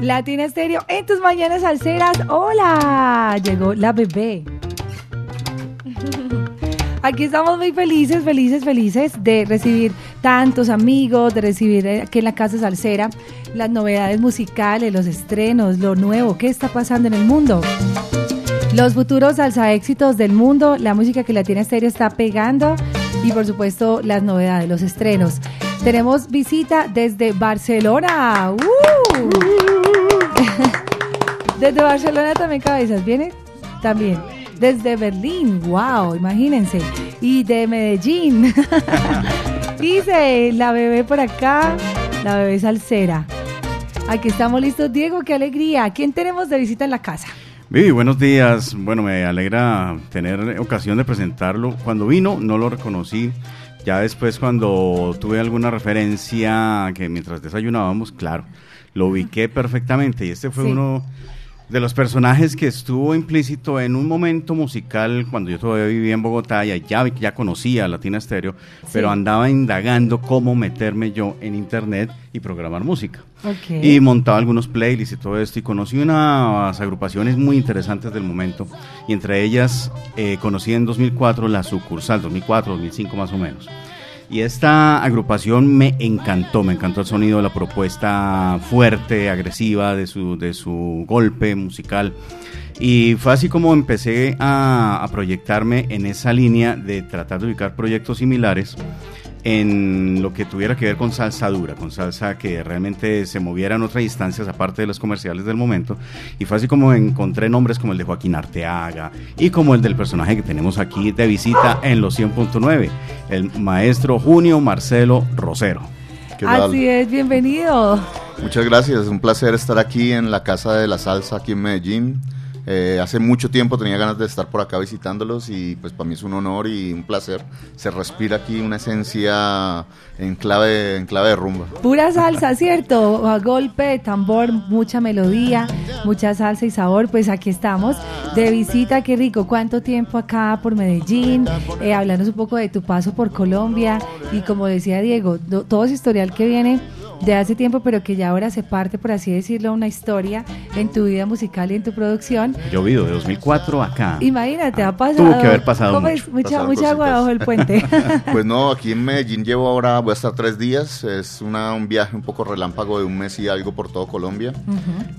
Latina Estéreo en tus mañanas salseras. ¡Hola! Llegó la bebé. Aquí estamos muy felices, felices, felices de recibir tantos amigos, de recibir aquí en la Casa Salsera las novedades musicales, los estrenos, lo nuevo, qué está pasando en el mundo. Los futuros salsa éxitos del mundo, la música que Latina Estéreo está pegando y por supuesto las novedades, los estrenos. Tenemos visita desde Barcelona. ¡Uh! Desde Barcelona también cabezas, ¿viene? También. Desde Berlín, wow, imagínense. Y de Medellín. Dice la bebé por acá, la bebé salsera. Aquí estamos listos, Diego, qué alegría. ¿Quién tenemos de visita en la casa? Vivi, buenos días. Bueno, me alegra tener ocasión de presentarlo. Cuando vino no lo reconocí. Ya después cuando tuve alguna referencia que mientras desayunábamos, claro, lo ubiqué perfectamente. Y este fue uno de los personajes que estuvo implícito en un momento musical cuando yo todavía vivía en Bogotá y ya, ya conocía Latina Stereo, pero andaba indagando cómo meterme yo en internet y programar música. Y montaba algunos playlists y todo esto y conocí unas agrupaciones muy interesantes del momento y entre ellas eh, conocí en 2004 la sucursal, 2004, 2005 más o menos. Y esta agrupación me encantó, me encantó el sonido, la propuesta fuerte, agresiva de su, de su golpe musical. Y fue así como empecé a, a proyectarme en esa línea de tratar de ubicar proyectos similares en lo que tuviera que ver con salsa dura, con salsa que realmente se moviera en otras instancias aparte de los comerciales del momento. Y fue así como encontré nombres como el de Joaquín Arteaga y como el del personaje que tenemos aquí de visita en los 100.9, el maestro Junio Marcelo Rosero. Así es, bienvenido. Muchas gracias, es un placer estar aquí en la Casa de la Salsa, aquí en Medellín. Eh, hace mucho tiempo tenía ganas de estar por acá visitándolos y pues para mí es un honor y un placer. Se respira aquí una esencia en clave, en clave de rumba. Pura salsa, ¿cierto? A golpe de tambor, mucha melodía, mucha salsa y sabor. Pues aquí estamos de visita, qué rico. ¿Cuánto tiempo acá por Medellín? Eh, un poco de tu paso por Colombia y como decía Diego, todo ese historial que viene de hace tiempo, pero que ya ahora se parte, por así decirlo, una historia en tu vida musical y en tu producción. Llovido de 2004 acá. Imagínate, ha pasado. Tuvo que haber pasado mucho. mucha, mucha agua bajo el puente. pues no, aquí en Medellín llevo ahora, voy a estar tres días. Es una, un viaje un poco relámpago de un mes y algo por todo Colombia.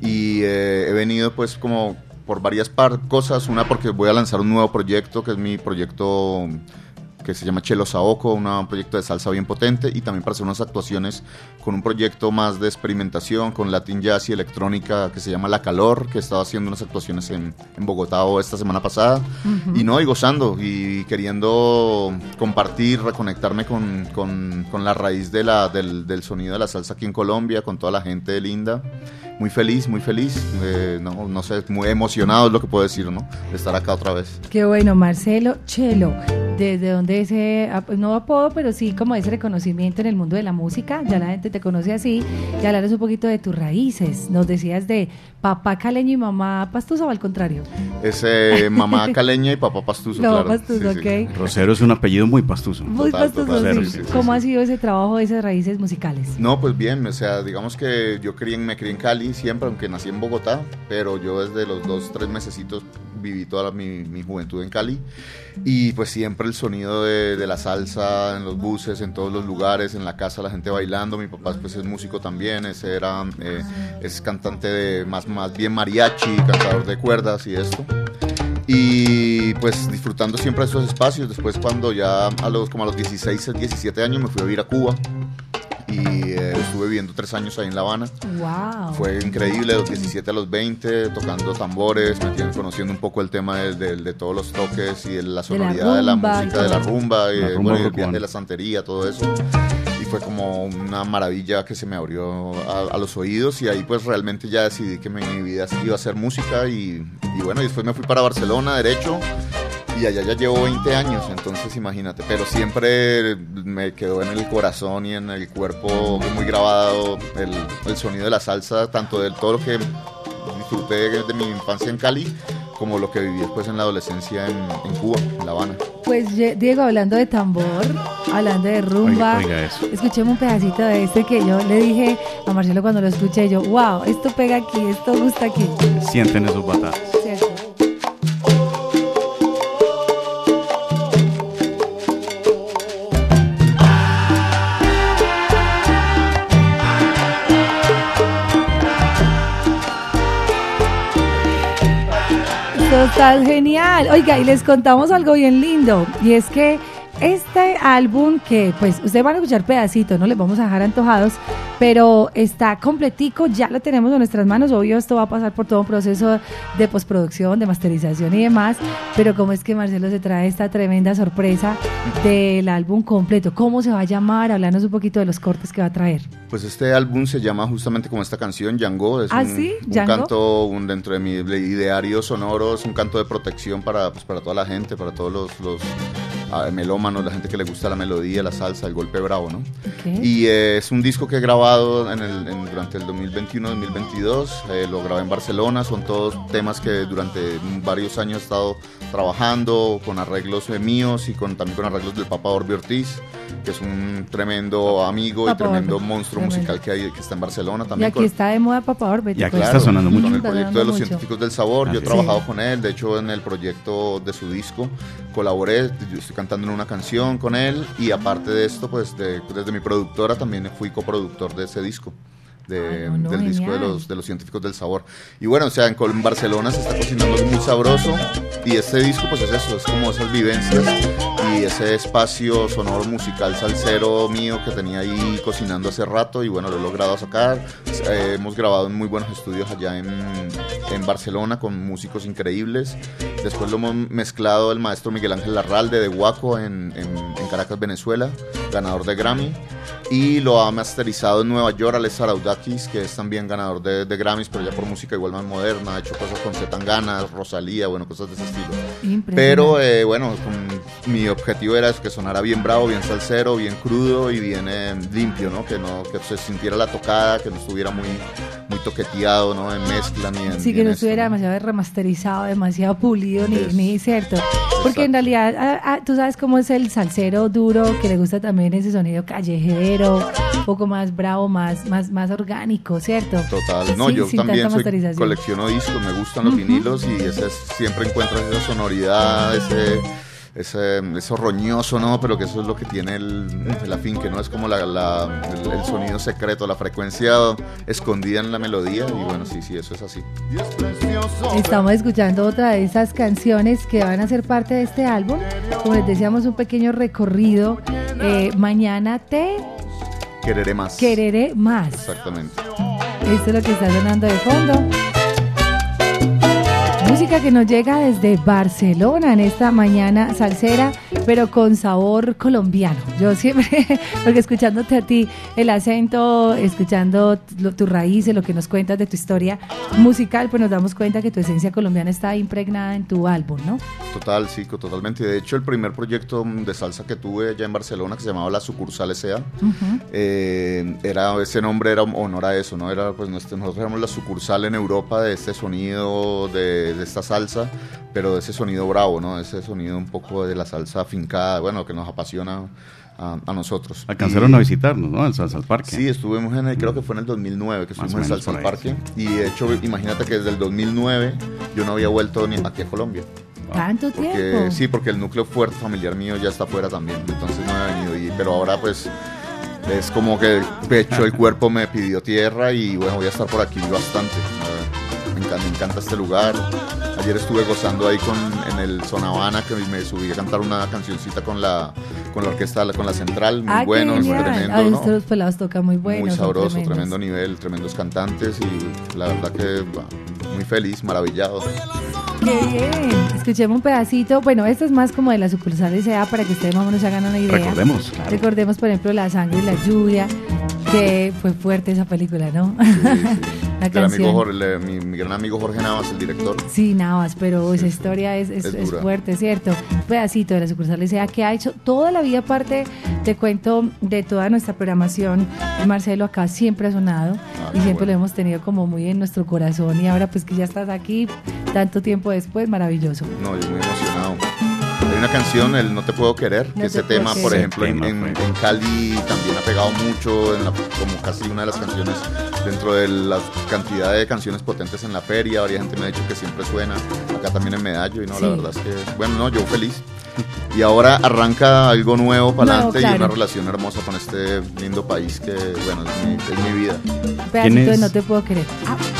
Y eh, he venido pues como por varias cosas. Una porque voy a lanzar un nuevo proyecto, que es mi proyecto que se llama Chelo Saoco, un proyecto de salsa bien potente y también para hacer unas actuaciones con un proyecto más de experimentación con Latin Jazz y electrónica que se llama La Calor, que estaba haciendo unas actuaciones en, en Bogotá esta semana pasada y no, y gozando y queriendo compartir, reconectarme con, con, con la raíz de la, del, del sonido de la salsa aquí en Colombia, con toda la gente linda muy feliz, muy feliz. Eh, no, no sé, muy emocionado es lo que puedo decir, ¿no? De estar acá otra vez. Qué bueno, Marcelo Chelo. ¿Desde dónde ese, no apodo, pero sí como ese reconocimiento en el mundo de la música? Ya la gente te conoce así. Y hablaros un poquito de tus raíces. Nos decías de papá caleño y mamá pastuso o al contrario. Es eh, mamá caleña y papá pastuso, no, claro. pastuso, ok. Rosero es un apellido muy pastuso. Muy pastuso, sí. ¿Cómo ha sido ese trabajo de esas raíces musicales? No, pues bien, o sea, digamos que yo crié, me crié en Cali siempre, aunque nací en Bogotá, pero yo desde los dos, tres mesecitos viví toda mi, mi, juventud en Cali. Y pues siempre el sonido de, la salsa en los buses, en todos los lugares, en la casa la gente bailando, mi papá pues es músico también, ese era, eh, es cantante de más, más bien mariachi, cantador de cuerdas y esto. Y pues disfrutando siempre de esos espacios. Después cuando ya a los, como a los 16, 17 años me fui a vivir a Cuba y eh, estuve viviendo tres años ahí en La Habana. Wow. Fue increíble, de los 17 a los 20, tocando tambores, conociendo un poco el tema de, de, todos los toques y de la sonoridad de la, música, de la rumba, y, de la santería, todo eso y fue como una maravilla que se me abrió a, los oídos y ahí pues realmente ya decidí que mi, vida iba a ser música y, y, bueno, después me fui para Barcelona, derecho, y allá ya llevo 20 años, entonces imagínate, pero siempre me quedó en el corazón y en el cuerpo muy grabado el, el sonido de la salsa, tanto de todo lo que disfruté de mi infancia en Cali, como lo que viví después en la adolescencia en, en Cuba, en La Habana. Pues Diego, hablando de tambor, hablando de rumba, escuchemos un pedacito de este que yo le dije a Marcelo cuando lo escuché, yo, wow, esto pega aquí, esto gusta aquí. Sienten esos Total, genial. Oiga, y les contamos algo bien lindo, y es que este álbum que pues ustedes van a escuchar pedacitos, no les vamos a dejar antojados, pero está completico, ya lo tenemos en nuestras manos, obvio esto va a pasar por todo un proceso de postproducción, de masterización y demás, pero cómo es que Marcelo se trae esta tremenda sorpresa del álbum completo, cómo se va a llamar, hablarnos un poquito de los cortes que va a traer. Pues este álbum se llama justamente como esta canción, Django. Es ¿Ah, un, sí? un canto un, dentro de mi ideario sonoro, es un canto de protección para, pues, para toda la gente, para todos los, los melómanos, la gente que le gusta la melodía, la salsa, el golpe bravo, ¿no? Okay. Y eh, es un disco que he grabado en el, en, durante el 2021-2022, eh, lo grabé en Barcelona, son todos temas que durante varios años he estado trabajando con arreglos míos y con, también con arreglos del Papa Orbi Ortiz que es un tremendo amigo Papa y tremendo Orbe, monstruo tremendo. musical que, hay, que está en Barcelona Y también. aquí está de moda Papa Orbe. Y aquí pues. está sonando mucho. Con el proyecto de los mucho. científicos del sabor, yo he es. trabajado con él, de hecho en el proyecto de su disco colaboré, yo estoy cantando en una canción con él y aparte de esto, pues de- desde mi productora también fui coproductor de ese disco. De, Ah, no, no, del disco de los, de los científicos del sabor. Y bueno, o sea, en, en Barcelona se está cocinando muy sabroso y este disco pues es eso, es como esas vivencias y ese espacio sonoro musical salsero mío que tenía ahí cocinando hace rato y bueno, lo he logrado sacar. Eh, hemos grabado en muy buenos estudios allá en, en Barcelona con músicos increíbles. Después lo hemos mezclado el maestro Miguel Ángel Larralde de Huaco en- en Caracas, Venezuela, ganador de Grammy. Y lo ha masterizado en Nueva York Alex Araudakis, que es también ganador de, de Grammys, pero ya por música igual más moderna. Ha hecho cosas con Zetangana, Rosalía, bueno, cosas de ese estilo. Pero eh, bueno, con- mi objetivo era que sonara bien bravo, bien salsero, bien crudo y bien eh, limpio, ¿no? Que no que se sintiera la tocada, que no estuviera muy, muy toqueteado, ¿no? En mezcla ni en. Sí, que no estuviera demasiado remasterizado, demasiado pulido, ni, Es- ni cierto. Porque en realidad, ah, ah, tú sabes cómo es el salsero duro, que le gusta también ese sonido callejero, un poco más bravo, más, más, más orgánico, ¿cierto? Total, no, Sí, yo también soy, colecciono discos, me gustan los vinilos y ese es- siempre encuentras esa sonoridad, ese, ese, eso roñoso, ¿no? Pero que eso es lo que tiene el, el afinque, ¿no? Es como la, la- el, el sonido secreto, la frecuencia escondida en la melodía y bueno, sí, sí, eso es así. Estamos escuchando otra de esas canciones que van a ser parte de este álbum. Como les decíamos, un pequeño recorrido. Eh, mañana te Quereré más. quereré más. Exactamente. Esto es lo que está sonando de fondo. Música que nos llega desde Barcelona en esta mañana salsera, pero con sabor colombiano. Yo siempre, porque escuchándote a ti, el acento, escuchando tus raíces, lo que nos cuentas de tu historia musical, pues nos damos cuenta que tu esencia colombiana está impregnada en tu álbum, ¿no? Total, sí, totalmente. De hecho, el primer proyecto de salsa que tuve allá en Barcelona, que se llamaba La Sucursal S.A., Ujú. eh, era, ese nombre era honor a eso, ¿no? Era, pues, nosotros éramos la sucursal en Europa de este sonido, de, de esta salsa, pero de ese sonido bravo, ¿no? Ese sonido un poco de la salsa afincada, bueno, que nos apasiona a, a nosotros. Alcanzaron Y- a visitarnos, ¿no? Al Salsa al Parque. Sí, estuvimos en el, creo que fue en el 2009 que Más estuvimos en Salsa al Parque. Y de hecho, imagínate que desde el 2009 yo no había vuelto ni aquí a Colombia. Tanto Porque, tiempo. sí, porque el núcleo fuerte familiar mío ya está afuera también, entonces no he venido. Y, pero ahora pues es como que el pecho, el cuerpo me pidió tierra y bueno, voy a estar por aquí bastante. Me encanta, me encanta este lugar. Ayer estuve gozando ahí con, en el Zona Habana, que me subí a cantar una cancioncita con la, con la orquesta, con la central, muy Ah, bueno, muy genial. tremendo. Ay, ¿no? estos pelados tocan muy buenos. muy sabroso, tremendo nivel, tremendos cantantes y la verdad que muy feliz, maravillado. Qué bien. Escuchemos un pedacito. Bueno, esto es más como de la sucursal de SEA para que ustedes más o menos se hagan una idea. Recordemos, claro. Recordemos, por ejemplo, La sangre y la lluvia, que fue fuerte esa película, ¿no? Sí, sí. La amigo. Jorge- mi, mi gran amigo Jorge Navas, el director. Sí, Navas, pero esa historia es, es, Es es dura. fuerte, ¿cierto? Un pedacito de la sucursal SEA que ha hecho toda la vida parte, te cuento, de toda nuestra programación. Marcelo acá siempre ha sonado Ah, y siempre bueno. lo hemos tenido como muy en nuestro corazón y ahora pues que ya estás aquí, tanto tiempo después, maravilloso. No, yo muy emocionado. Hay una canción, el No te puedo querer, que ese tema, por ejemplo, en, Cali también ha pegado mucho, como casi una de las canciones dentro de la cantidad de canciones potentes en la feria. Varias gente me ha dicho que siempre suena, acá también en Medallo, y no, la verdad es que, bueno, no, yo feliz. Y ahora arranca algo nuevo para adelante y una relación hermosa con este lindo país que, bueno, es mi, vida. Pedacito No te puedo querer. Ah.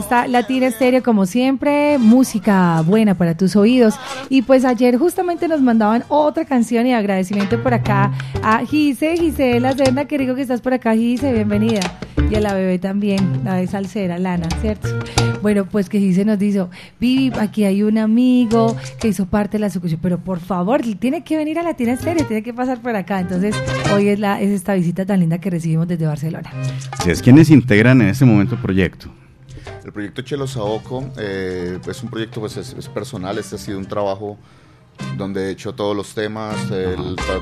Está Latina Estéreo, como siempre. Música buena para tus oídos. Y pues ayer justamente nos mandaban otra canción y agradecimiento por acá a Gise, Gisela Senda. Qué rico que estás por acá, Gise. Bienvenida. Y a la bebé también, la de salsera, Lana, ¿cierto? Bueno, pues que Gise nos dijo, Vivi, aquí hay un amigo que hizo parte de la sucusión, pero por favor, tiene que venir a Latina Estéreo, tiene que pasar por acá. Entonces, hoy es, la, es esta visita tan linda que recibimos desde Barcelona. Si es quienes integran en este momento el proyecto. El proyecto Chelo Saoco eh, es un proyecto pues, es, personal, este ha sido un trabajo donde he hecho todos los temas,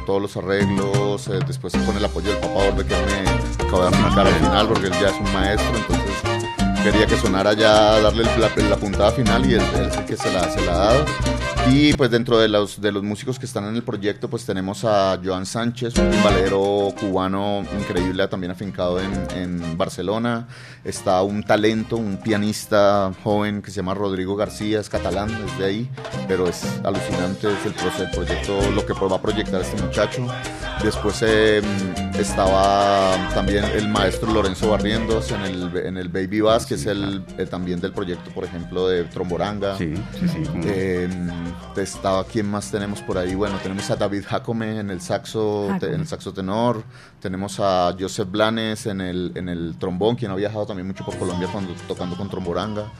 todos los arreglos, eh, después con el apoyo del papá Orbe que me acaba de aplicar al final porque él ya es un maestro, entonces quería que sonara ya, darle la, puntada final y él, el que se la, se la ha dado. Y pues dentro de los, de los músicos que están en el proyecto, pues tenemos a Joan Sánchez, un timbalero cubano increíble, también afincado en, en, Barcelona. Está un talento, un pianista joven que se llama Rodrigo García, es catalán, es de ahí, pero es alucinante, es el, el proyecto, lo que va a proyectar este muchacho. Después eh, estaba también el maestro Lorenzo Barrientos en el, en el Baby Bass, que es el, también del proyecto, por ejemplo, de Tromboranga. Sí, sí, sí. Eh, estaba, ¿quién más tenemos por ahí? Bueno, tenemos a David Jacome en el saxo, en el saxo tenor. Tenemos a Joseph Blanes en el, en el trombón, quien ha viajado también mucho por Colombia cuando, tocando con Tromboranga.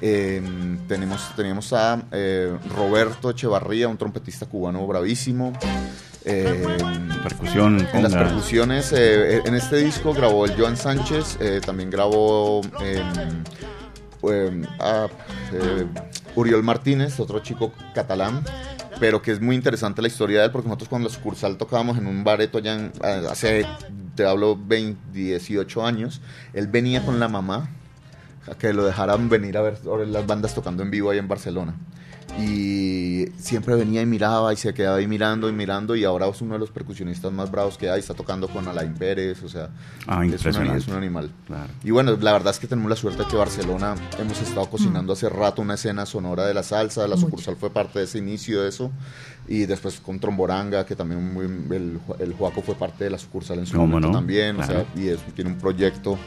Eh, tenemos, teníamos a Roberto Echevarría, un trompetista cubano bravísimo. Eh, Percusión. En las percusiones, eh, en este disco grabó el Joan Sánchez, eh, también grabó em, em, a, eh, Uriol Martínez, otro chico catalán, pero que es muy interesante la historia de él, porque nosotros cuando la sucursal tocábamos en un bareto ya hace, te hablo, 20, 18 años, él venía con la mamá a que lo dejaran venir a ver las bandas tocando en vivo ahí en Barcelona y siempre venía y miraba y se quedaba ahí mirando y mirando y ahora es uno de los percusionistas más bravos que hay, está tocando con Alain Pérez, o sea, ah, es, un animal. Y bueno, la verdad es que tenemos la suerte de que Barcelona hemos estado cocinando mm. hace rato una escena sonora de la salsa, la sucursal fue parte de ese inicio de eso y después con Tromboranga, que también el, el Juaco fue parte de la sucursal en su momento también, o sea, y tiene un proyecto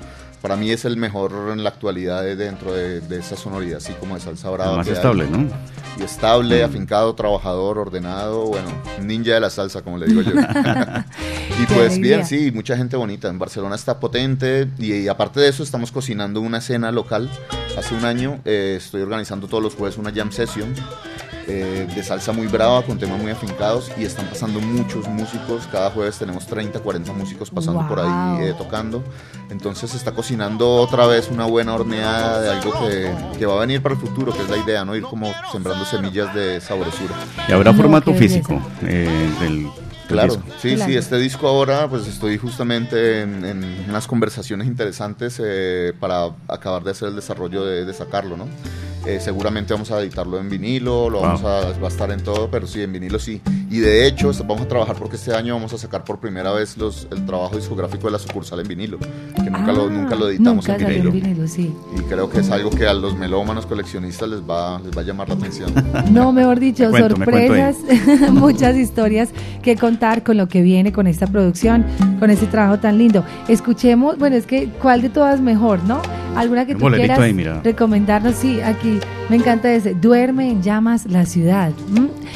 para mí es el mejor en la actualidad dentro de, esa sonoridad, así como de salsa brava. Más estable, ¿no? Y estable, mm. afincado, trabajador, ordenado, bueno, ninja de la salsa, como le digo yo. y pues bien, sí, mucha gente bonita. En Barcelona está potente y, aparte de eso estamos cocinando una cena local. Hace un año eh, estoy organizando todos los jueves una jam session eh, de salsa muy brava, con temas muy afincados y están pasando muchos músicos. Cada jueves tenemos 30, 40 músicos pasando por ahí eh, tocando. Entonces se está cocinando otra vez una buena horneada de algo que, que, va a venir para el futuro, que es la idea, ¿no? Ir como sembrando semillas de saboresura. Y habrá formato físico eh, del Claro, sí, sí, este disco ahora pues estoy justamente en, unas conversaciones interesantes para acabar de hacer el desarrollo de, de sacarlo, ¿no? Eh, seguramente vamos a editarlo en vinilo, lo vamos a, va a estar en todo, pero sí, en vinilo sí. Y de hecho, vamos a trabajar porque este año vamos a sacar por primera vez los, el trabajo discográfico de la sucursal en vinilo, que nunca, lo, nunca lo editamos nunca en vinilo. vinilo sí. Y creo que es algo que a los melómanos coleccionistas les va, les va a llamar la atención. No, mejor dicho, sorpresas, muchas historias que contar con lo que viene con esta producción, con este trabajo tan lindo. Escuchemos, bueno, es que ¿cuál de todas mejor, no? ¿Alguna que tú quieras recomendarnos? Sí, aquí me encanta ese. Duerme en llamas la ciudad.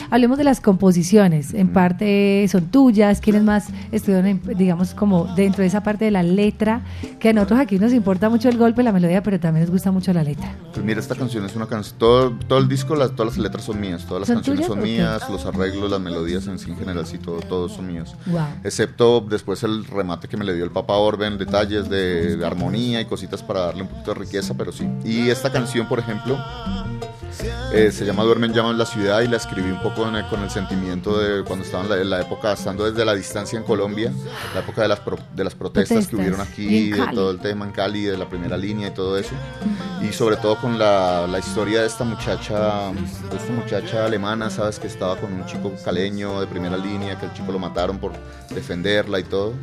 Hablemos de las composiciones. En parte son tuyas. ¿Quiénes más estuvieron, digamos, como dentro de esa parte de la letra? Que a nosotros aquí nos importa mucho el golpe, la melodía, pero también nos gusta mucho la letra. Pues mira, esta canción es una canción. Todo, todo el disco, las, todas las letras son mías. Todas las canciones son mías. Los arreglos, las melodías en sí, en general, sí, todo, todos son míos. Excepto después el remate que me le dio el Papa Orben, detalles de, de armonía y cositas para darle un poquito de riqueza, pero sí. Y esta canción, por ejemplo, eh, se llama Duermen Llamas en la ciudad y la escribí un poco con el sentimiento de cuando estaba en la, época, estando desde la distancia en Colombia, la época de las, de las protestas, que hubieron aquí, de todo el tema en Cali, de la primera línea y todo eso. Y sobre todo con la, la historia de esta muchacha, de esta muchacha alemana, ¿sabes? Que estaba con un chico caleño de primera línea, que el chico lo mataron por defenderla y todo.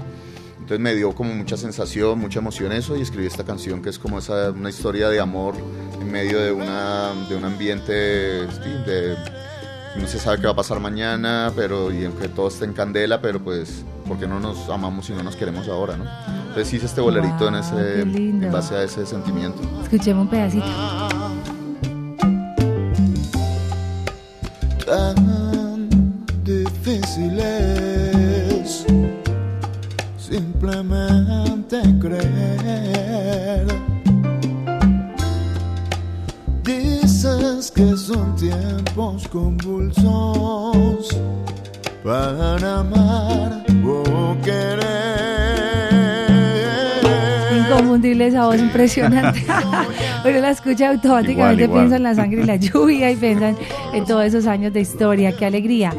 Entonces me dio como mucha sensación, mucha emoción eso y escribí esta canción que es como esa, una historia de amor en medio de, una, de un ambiente de, no se sabe qué va a pasar mañana, pero y aunque todo esté en candela, pero pues porque no nos amamos y no nos queremos ahora, ¿no? Entonces hice este bolerito en ese en base a ese sentimiento. Escuchemos un pedacito. Tan difícil simplemente creer. Dices que son tiempos convulsos para amar o querer inconfundible esa voz impresionante. Uno la escucha automáticamente, piensa en la sangre y la lluvia y piensa en todos esos años de historia. Qué alegría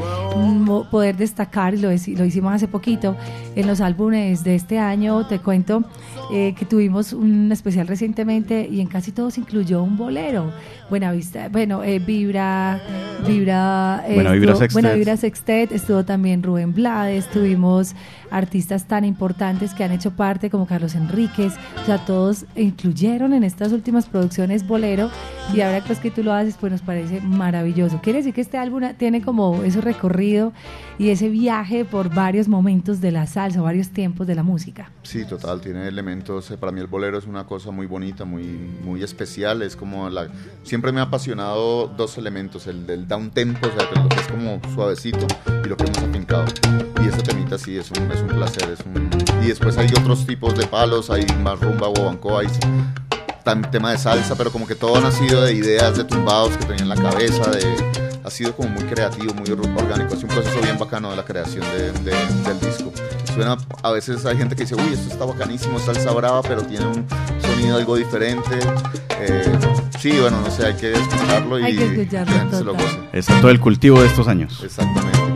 poder destacar, lo, lo hicimos hace poquito, en los álbumes de este año, te cuento eh, que tuvimos un especial recientemente y en casi todos incluyó un bolero. Buena Vista, bueno, eh, Vibra, Vibra, Buena Vibra Sextet. Buena Vibra Sextet, estuvo también Rubén Blades, tuvimos artistas tan importantes que han hecho parte como Carlos Enríquez, o sea, todos incluyeron en estas últimas producciones bolero y ahora pues que tú lo haces pues nos parece maravilloso. Quiere decir que este álbum tiene como ese recorrido y ese viaje por varios momentos de la salsa, varios tiempos de la música. Sí, total, tiene elementos, eh, para mí el bolero es una cosa muy bonita, muy, muy especial, es como la... Siempre me ha apasionado dos elementos, el del down tempo, o sea, que es como suavecito y lo que hemos afincado. Y ese temita sí es un, es un placer, es un... Y después hay otros tipos de palos, hay más rumba, guabanco, hay tema de salsa, pero como que todo ha nacido de ideas de tumbados que tenía en la cabeza, de ha sido como muy creativo, muy orgánico. Es un proceso bien bacano de la creación del disco. Suena, a veces hay gente que dice, uy, esto está bacanísimo, salsa brava, pero tiene un sonido algo diferente. Eh, sí, bueno, no sé, hay que escucharlo y que, escucharlo, la gente se lo goce. Es todo el cultivo de estos años. Exactamente.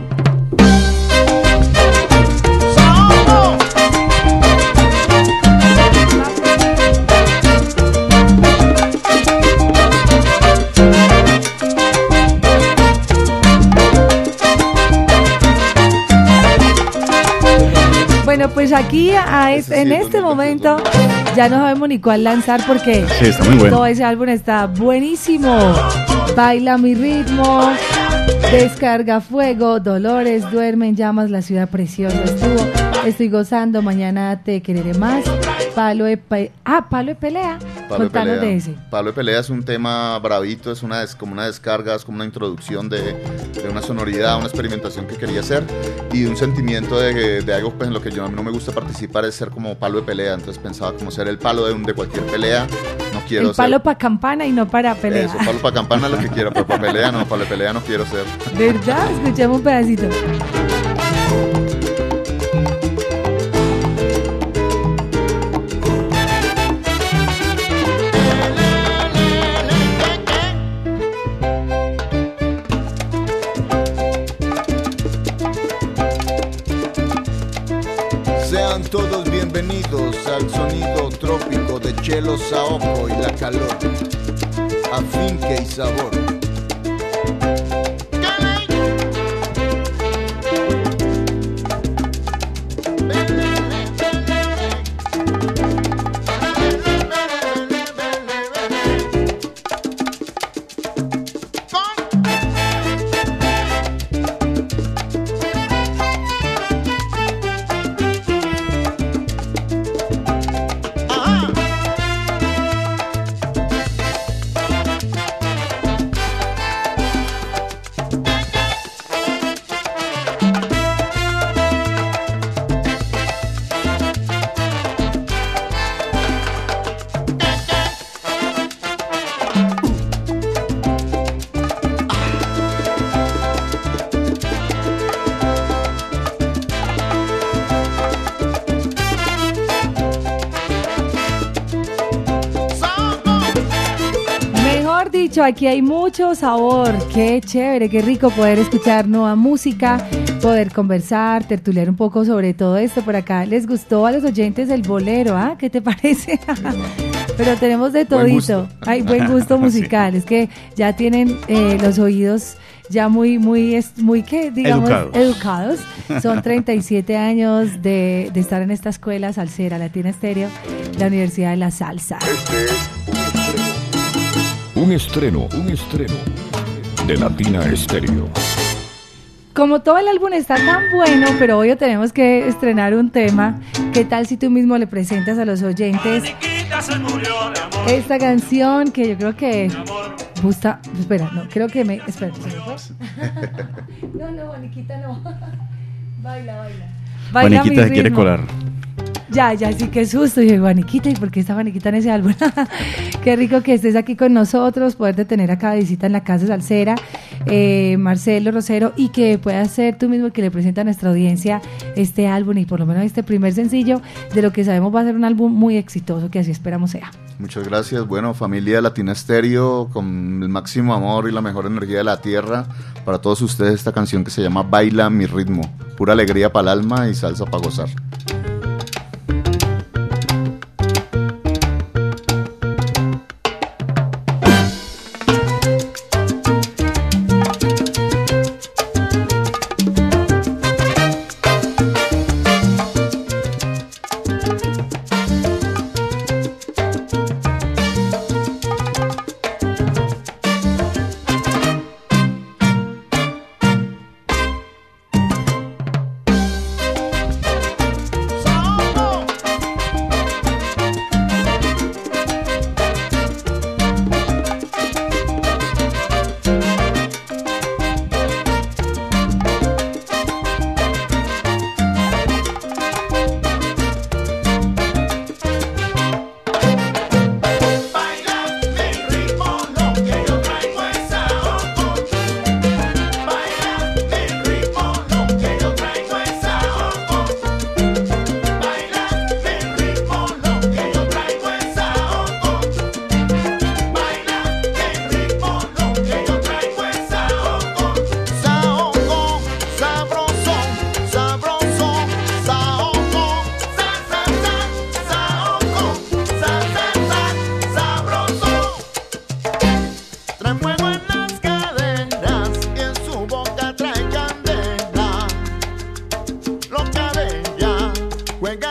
Pues aquí en este momento ya no sabemos ni cuál lanzar porque todo ese álbum está buenísimo. Baila mi ritmo, descarga fuego, dolores, duermen llamas, la ciudad preciosa estuvo. Estoy gozando, mañana te quereré más. Palo de, ah, palo de pelea. Palo de pelea. de ese. Palo de pelea es un tema bravito, es una como una descarga, es como una introducción de, una sonoridad, una experimentación que quería hacer y un sentimiento de, de algo pues, en lo que yo a mí no me gusta participar es ser como palo de pelea. Entonces pensaba como ser el palo de, un, de cualquier pelea. No quiero el palo para campana y no para pelea. Eso, palo para campana lo que quiero, pero para pelea no, palo de pelea no quiero ser. ¿Verdad? Escuchemos un pedacito. Chelo Saoco y la calor, afinque y sabor. Aquí hay mucho sabor. Qué chévere, qué rico poder escuchar nueva música, poder conversar, tertuliar un poco sobre todo esto. Por acá les gustó a los oyentes el bolero, ¿ah? ¿Qué te parece? Pero tenemos de todito. Hay buen gusto musical. Es que ya tienen eh, los oídos ya muy, muy, muy que digamos, educados. Son 37 años de, de, estar en esta escuela salsera, Latina Estéreo, la Universidad de la Salsa. Un estreno, un estreno de Latina Estéreo. Como todo el álbum está tan bueno, pero hoy tenemos que estrenar un tema. ¿Qué tal si tú mismo le presentas a los oyentes esta canción que yo creo que gusta? Espera, no, creo que me. Espera, No, no, Boniquita no. baila, baila. baila Boniquita se quiere colar. Ya, ya, sí, qué susto. Y Juaniquita, ¿y por qué está Juaniquita en ese álbum? qué rico que estés aquí con nosotros, poderte tener acá de visita en la Casa Salsera, eh, Marcelo Rosero, y que puedas ser tú mismo que le presenta a nuestra audiencia este álbum y por lo menos este primer sencillo de lo que sabemos va a ser un álbum muy exitoso, que así esperamos sea. Muchas gracias. Bueno, familia Latina Estéreo, con el máximo amor y la mejor energía de la tierra, para todos ustedes esta canción que se llama Baila mi ritmo, pura alegría para el alma y salsa para gozar.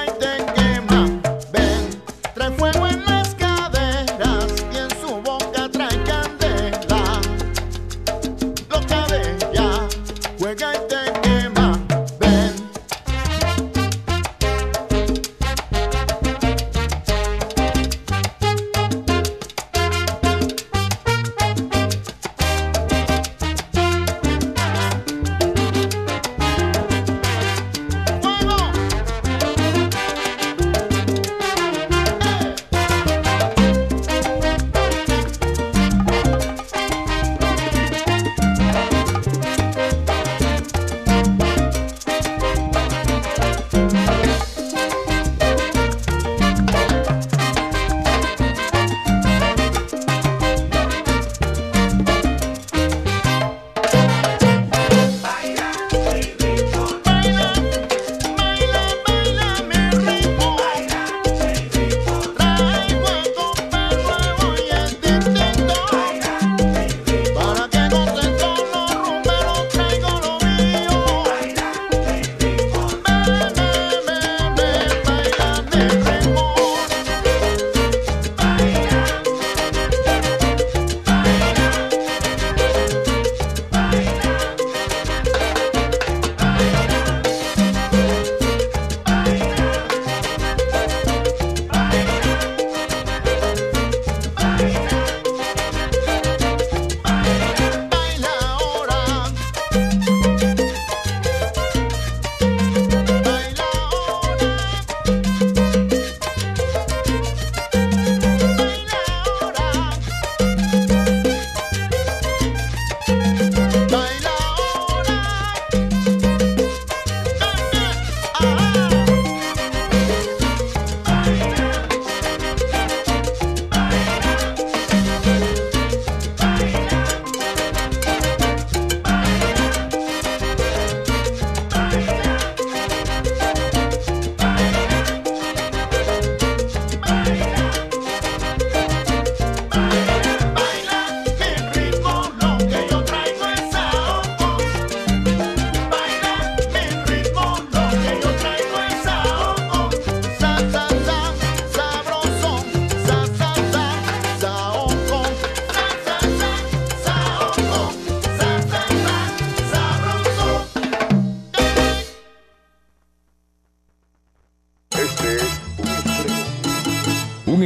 night and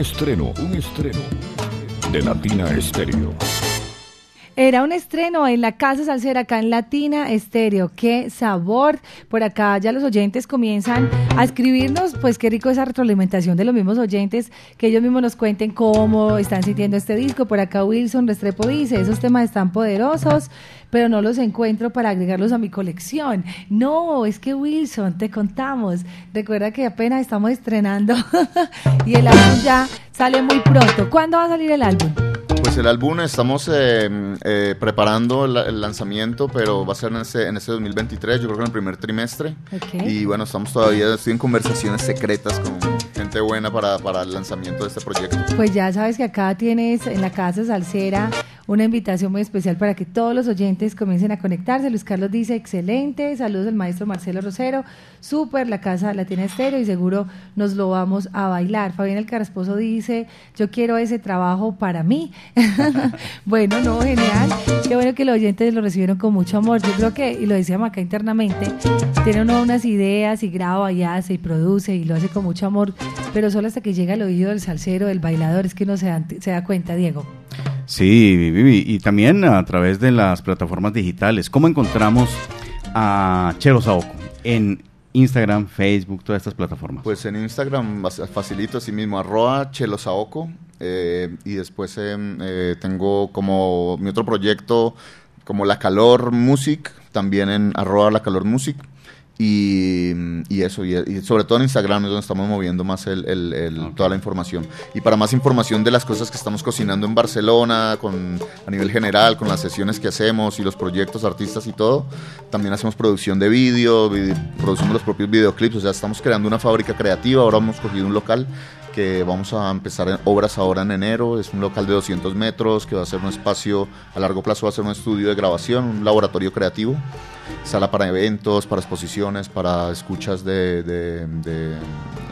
estreno, un estreno de Latina Estéreo. Era un estreno en la Casa Salsera acá en Latina Estéreo. Qué sabor. Por acá ya los oyentes comienzan a escribirnos, pues qué rico esa retroalimentación de los mismos oyentes, que ellos mismos nos cuenten cómo están sintiendo este disco. Por acá Wilson Restrepo dice, esos temas están poderosos, pero no los encuentro para agregarlos a mi colección. No, es que Wilson, te contamos. Recuerda que apenas estamos estrenando y el álbum ya sale muy pronto. ¿Cuándo va a salir el álbum? Pues el álbum estamos eh, eh, preparando el, el lanzamiento, pero va a ser en este, en este 2023, yo creo que en el primer trimestre. Ok. Y bueno, estamos todavía, estoy en conversaciones secretas con gente buena para, para el lanzamiento de este proyecto. Pues ya sabes que acá tienes en la Casa Salsera una invitación muy especial para que todos los oyentes comiencen a conectarse. Luis Carlos dice, excelente, saludos al maestro Marcelo Rosero, súper, la Casa la tiene estéreo y seguro nos lo vamos a bailar. Fabián El Carrasposo dice, yo quiero ese trabajo para mí. bueno, no, genial. Qué bueno que los oyentes lo recibieron con mucho amor. Yo creo que, y lo decíamos acá internamente, tiene uno unas ideas y graba y hace y produce y lo hace con mucho amor, pero solo hasta que llega al oído del salsero, del bailador, es que uno se da, se da cuenta, Diego. Sí, Vivi, y también a través de las plataformas digitales. ¿Cómo encontramos a Chelo Saoco? En Instagram, Facebook, todas estas plataformas. Pues en Instagram facilito así mismo, arroba chelosaoco. eh, y después em, eh, tengo como mi otro proyecto, como La Calor Music, también en arroba La Calor Music. Y, y eso, y, y sobre todo en Instagram es donde estamos moviendo más el, el- el- Ok. toda la información. Y para más información de las cosas que estamos cocinando en Barcelona, con, a nivel general, con las sesiones que hacemos y los proyectos, artistas y todo, también hacemos producción de vídeo, producimos los propios videoclips, o sea, estamos creando una fábrica creativa, ahora hemos cogido un local que vamos a empezar en obras ahora en enero, es un local de 200 metros, que va a ser un espacio, a largo plazo va a ser un estudio de grabación, un laboratorio creativo, sala para eventos, para exposiciones, para escuchas de, de- de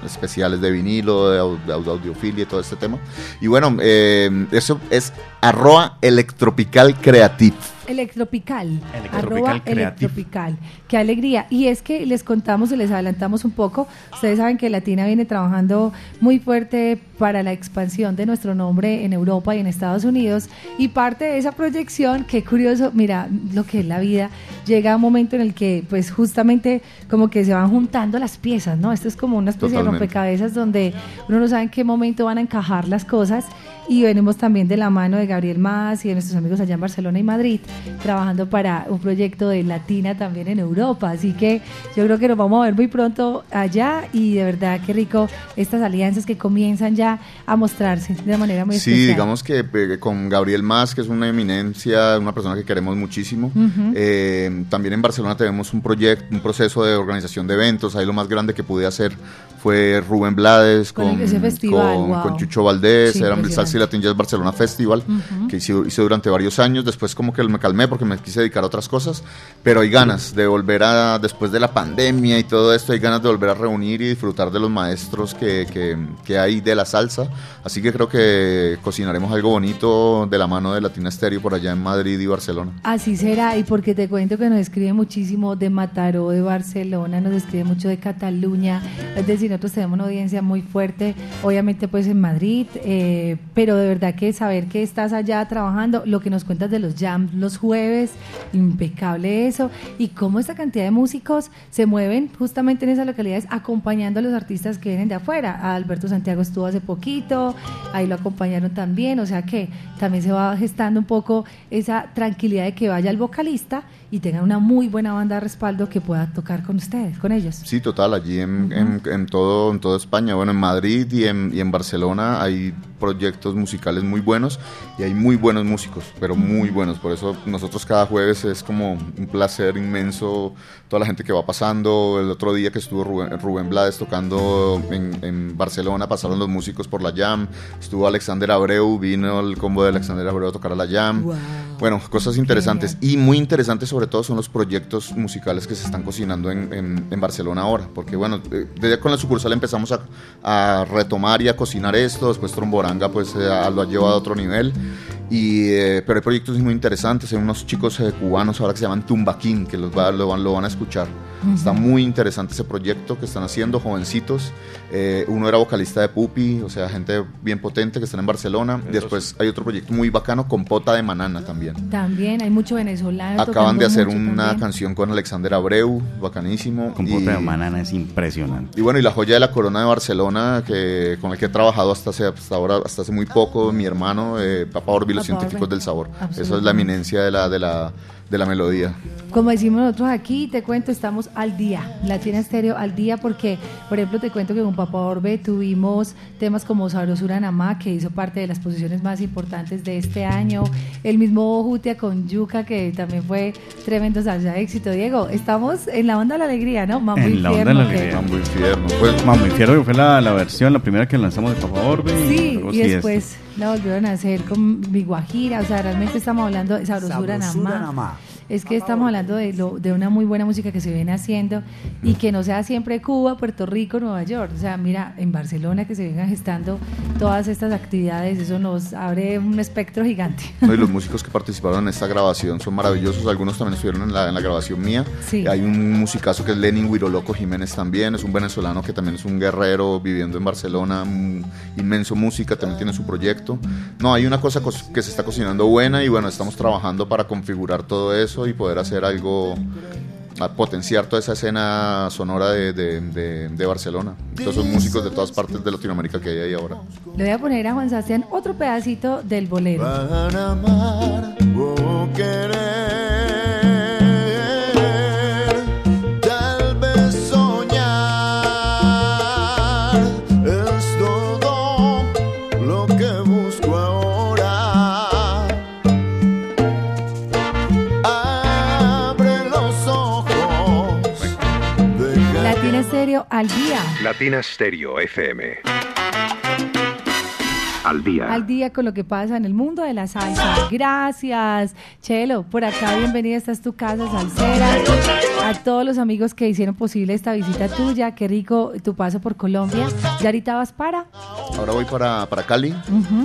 especiales de vinilo, de, au- de au- audiofilia y todo este tema. Y bueno, eh, eso es arroba electropical creative. Electropical. Electropical. Electropical. Qué alegría. Y es que les contamos y les adelantamos un poco. Ustedes saben que Latina viene trabajando muy fuerte para la expansión de nuestro nombre en Europa y en Estados Unidos. Y parte de esa proyección, qué curioso, mira lo que es la vida, llega un momento en el que pues justamente como que se van juntando las piezas, ¿no? Esto es como una especie de rompecabezas donde uno no sabe en qué momento van a encajar las cosas y venimos también de la mano de Gabriel Más y de nuestros amigos allá en Barcelona y Madrid trabajando para un proyecto de Latina también en Europa, así que yo creo que nos vamos a ver muy pronto allá y de verdad qué rico estas alianzas que comienzan ya a mostrarse de una manera muy Sí, especial. digamos que eh, con Gabriel Más, que es una eminencia, una persona que queremos muchísimo. Eh, también en Barcelona tenemos un proyecto, un proceso de organización de eventos. Ahí lo más grande que pude hacer fue Rubén Blades Con con, ese festival, con, wow. con Chucho Valdés, Sí, era el. Salsa y Latin Jazz Barcelona Festival, que hice, hice durante varios años. Después como que me calmé porque me quise dedicar a otras cosas, pero hay ganas de volver a, después de la pandemia y todo esto, hay ganas de volver a reunir y disfrutar de los maestros que, que, que hay de la salsa. Así que creo que cocinaremos algo bonito de la mano de Latina Stereo por allá en Madrid y Barcelona. Así será, y porque te cuento que nos escribe muchísimo de Mataró, de Barcelona, nos escribe mucho de Cataluña, es decir, nosotros tenemos una audiencia muy fuerte, obviamente pues en Madrid, eh, pero de verdad que saber que estás allá trabajando, lo que nos cuentas de los jams los jueves, impecable eso, y cómo esta cantidad de músicos se mueven justamente en esas localidades acompañando a los artistas que vienen de afuera. A Alberto Santiago estuvo hace poquito, ahí lo acompañaron también, o sea que también se va gestando un poco esa tranquilidad de que vaya el vocalista y tenga una muy buena banda de respaldo que pueda tocar con ustedes, con ellos. Sí, total, allí en, en- en todo, en toda España, bueno, en Madrid y en, y en Barcelona hay proyectos musicales muy buenos y hay muy buenos músicos, pero muy buenos. Por eso nosotros cada jueves es como un placer inmenso toda la gente que va pasando. El otro día que estuvo Rubén, Rubén Blades tocando en, en Barcelona, pasaron los músicos por la Jam. Estuvo Alexander Abreu, vino el combo de Alexander Abreu a tocar a la Jam. Wow. Bueno, cosas interesantes. Y muy interesantes sobre todo son los proyectos musicales que se están cocinando en, en- en Barcelona ahora. Porque bueno, eh, desde con la sucursal empezamos a, a retomar y a cocinar esto. Después Tromboranga pues eh, lo ha llevado a otro nivel. Y, eh, pero hay proyectos muy interesantes. Hay unos chicos eh, cubanos ahora que se llaman Tumbaquín, que los va- lo, van, lo van a escuchar. Está muy interesante ese proyecto que están haciendo, jovencitos. Eh, uno era vocalista de Pupi, o sea, gente bien potente que están en Barcelona. Después hay otro proyecto muy bacano, Compota de Manana también. También hay mucho venezolano. Acaban de hacer una también. canción con Alexander Abreu, bacanísimo. Con y, Pota de Manana es impresionante. y bueno, y la joya de la corona de Barcelona, que, con el que he trabajado hasta hace, hasta ahora, hasta hace muy poco, mi hermano, eh, Papa Orbi, los científicos del sabor. Esa es la eminencia de la, de la, de la melodía. Como decimos nosotros aquí, te cuento, estamos al día, Latina Estéreo al día, porque, por ejemplo, te cuento que con Papá Orbe tuvimos temas como Sabrosura Namá, que hizo parte de las posiciones más importantes de este año, el mismo Jutia con Yuca, que también fue tremendo salsa de éxito. Diego, estamos en la onda de la alegría, ¿no? Mambo En la onda de la alegría. Mambo Infierno. Pues, Mambo Infierno que fue la, la versión, la primera que lanzamos de Papa Orbe. Sí, luego y sí después la volvieron a hacer con Mi Guajira, o sea, realmente estamos hablando de Sabrosura, Sabrosura Namá. Namá. Es que estamos hablando de, lo, de una muy buena música que se viene haciendo y que no sea siempre Cuba, Puerto Rico, Nueva York. O sea, mira, en Barcelona que se vengan gestando todas estas actividades, eso nos abre un espectro gigante. No, y los músicos que participaron en esta grabación son maravillosos. Algunos también estuvieron en la, en la grabación mía. Sí. Hay un musicazo que es Lenin Huiroloco Jiménez también. Es un venezolano que también es un guerrero viviendo en Barcelona. un inmenso música, también tiene su proyecto. No, hay una cosa cos- que se está cocinando buena y bueno, estamos trabajando para configurar todo eso y poder hacer algo a potenciar toda esa escena sonora de, de- de- de Barcelona. Todos son músicos de todas partes de Latinoamérica que hay ahí ahora. Le voy a poner a Juan Sebastián otro pedacito del bolero. Para amar o al día. Latina Stereo FM. Al día. Al día con lo que pasa en el mundo de la salsa. Gracias, Chelo. Por acá, bienvenida. Esta es tu casa salsera. A todos los amigos que hicieron posible esta visita tuya. Qué rico tu paso por Colombia. ¿Ya ahorita vas para? Ahora voy para, para Cali,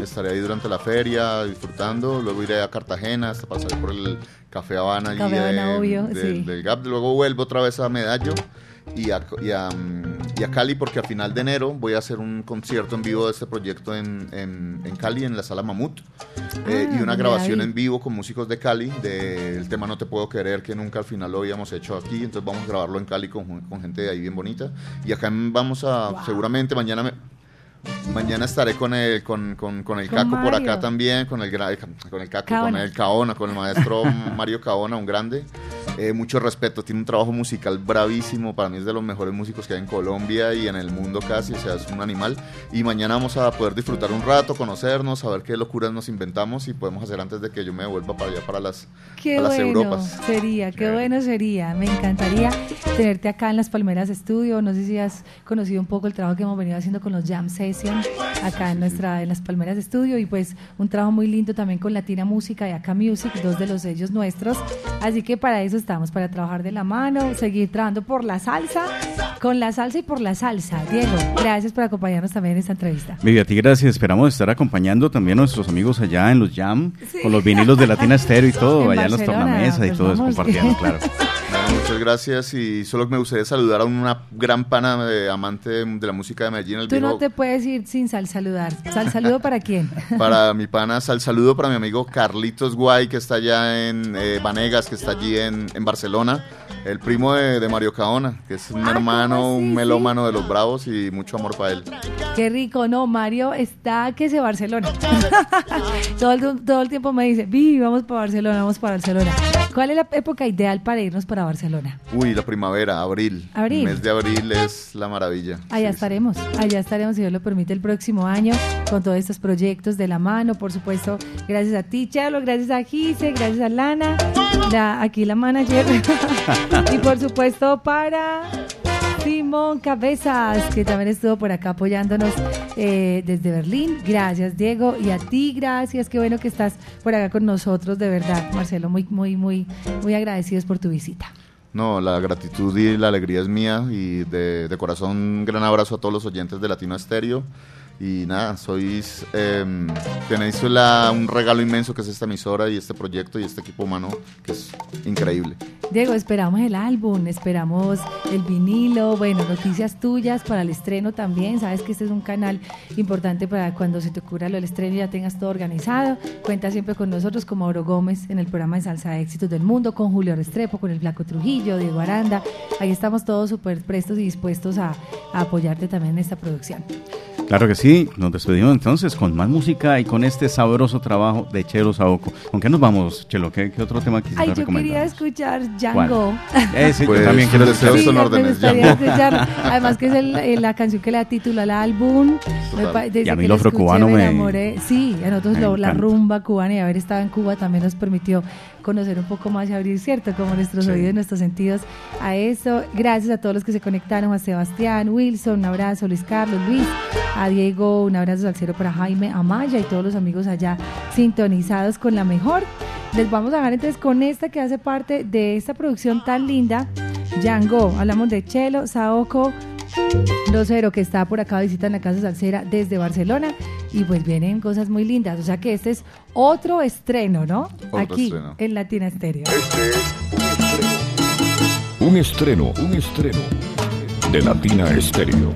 estaré ahí durante la feria disfrutando, luego iré a Cartagena, hasta pasaré por el Café Habana, Café Habana, de- obvio, de- sí. del Gap, luego vuelvo otra vez a Medallo y a, y, a, y a Cali porque a final de enero voy a hacer un concierto en vivo de este proyecto en, en- en Cali, en la sala Mamut, eh, Ah, y una grabación ahí. en vivo con músicos de Cali del tema No Te Puedo Querer, que nunca al final lo habíamos hecho aquí, entonces vamos a grabarlo en Cali con, con gente de ahí bien bonita, y acá vamos a, seguramente mañana me, Mañana estaré con el, con, con, con el Caco por Mario. acá también, con el, con el Caco, Caona. con el Caona, con el maestro Mario Caona, un grande. Eh, mucho respeto, tiene un trabajo musical bravísimo, para mí es de los mejores músicos que hay en Colombia y en el mundo casi, o sea, es un animal. Y mañana vamos a poder disfrutar un rato, conocernos, saber qué locuras nos inventamos y podemos hacer antes de que yo me vuelva para allá, para las, Qué a las bueno Europas. sería, qué bueno sería. Me encantaría tenerte acá en las Palmeras Estudio. No sé si has conocido un poco el trabajo que hemos venido haciendo con los Jam Session acá en nuestra en las Palmeras Estudio y pues un trabajo muy lindo también con Latina Música y Acá Music, dos de los sellos nuestros. Así que para eso estamos, para trabajar de la mano, seguir trabajando por la salsa, con la salsa y por la salsa. Diego, gracias por acompañarnos también en esta entrevista. Vivi, a ti gracias. Esperamos estar acompañando también a nuestros amigos allá en los Jam, con los vinilos de Latina Estéreo y todo, En allá en los tornamesas y pues todo eso compartiendo, claro. Muchas gracias y solo me gustaría saludar a una gran pana de, amante de, de la música de Medellín, el Tú viejo no te puedes ir sin sal saludar. Sal saludo para quién? Para mi pana, sal saludo para mi amigo Carlitos Guay, que está allá en eh, Vanegas, que está allí en, en Barcelona. El primo de, de Mario Caona, que es un Ah, hermano, un Sí. melómano de los Bravos y mucho amor para él. Qué rico, no, Mario está que se Barcelona. todo, el, todo el tiempo me dice, vi, vamos para Barcelona, vamos para Barcelona. ¿Cuál es la época ideal para irnos para Barcelona? Uy, la primavera, abril. Abril. El mes de abril es la maravilla. Allá Sí, estaremos, allá estaremos, si Dios lo permite, el próximo año con todos estos proyectos de la mano, por supuesto, gracias a ti, Chalo, gracias a Gise, gracias a Lana, la- aquí la manager, y por supuesto para Simón Cabezas, que también estuvo por acá apoyándonos eh, desde Berlín. Gracias, Diego, y a ti, gracias, qué bueno que estás por acá con nosotros, de verdad, Marcelo, muy, muy, muy, muy agradecidos por tu visita. No, la gratitud y la alegría es mía y de, de corazón un gran abrazo a todos los oyentes de Latino Estéreo Y nada, sois. Eh, tenéis un regalo inmenso que es esta emisora y este proyecto y este equipo humano que es increíble. Diego, esperamos el álbum, esperamos el vinilo, bueno, noticias tuyas para el estreno también. Sabes que este es un canal importante para cuando se te ocurra lo del estreno ya tengas todo organizado. Cuenta siempre con nosotros como Oro Gómez en el programa de Salsa de Éxitos del Mundo, con Julio Restrepo, con el Flaco Trujillo, Diego Aranda. Ahí estamos todos súper prestos y dispuestos a apoyarte también en esta producción. Claro que sí, nos despedimos entonces con más música y con este sabroso trabajo de Chelo Saoco. ¿Con qué nos vamos, Chelo? ¿Qué, qué otro tema quisieras Ay, yo recomendar? quería escuchar Django. Ese, Pues, yo también quiero un deseo escuchar. Sí, son me órdenes, escuchar. Además que es el- eh, la canción que le da título al álbum. Me desde Y a mí que lo afrocubano me me- enamoré. Sí, a nosotros me lo- la rumba cubana y haber estado en Cuba también nos permitió conocer un poco más y abrir, ¿cierto? Como nuestros Sí. oídos y nuestros sentidos a eso. Gracias a todos los que se conectaron, a Sebastián, Wilson, un abrazo, Luis Carlos, Luis, a Diego, un abrazo al cero para Jaime Amaya y todos los amigos allá sintonizados con la mejor. Les vamos a dejar entonces con esta que hace parte de esta producción tan linda, Django. Hablamos de Chelo, Saoko, Rosero, que está por acá visita en la Casa Salsera desde Barcelona. Y pues vienen cosas muy lindas. O sea que este es otro estreno, ¿no? Otro Aquí estreno. en Latina Estéreo. Un estreno, un estreno de Latina Estéreo.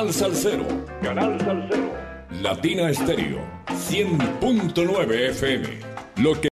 Canal Salcero. Canal Salcero. Latina Estéreo. 100.9 FM. Lo que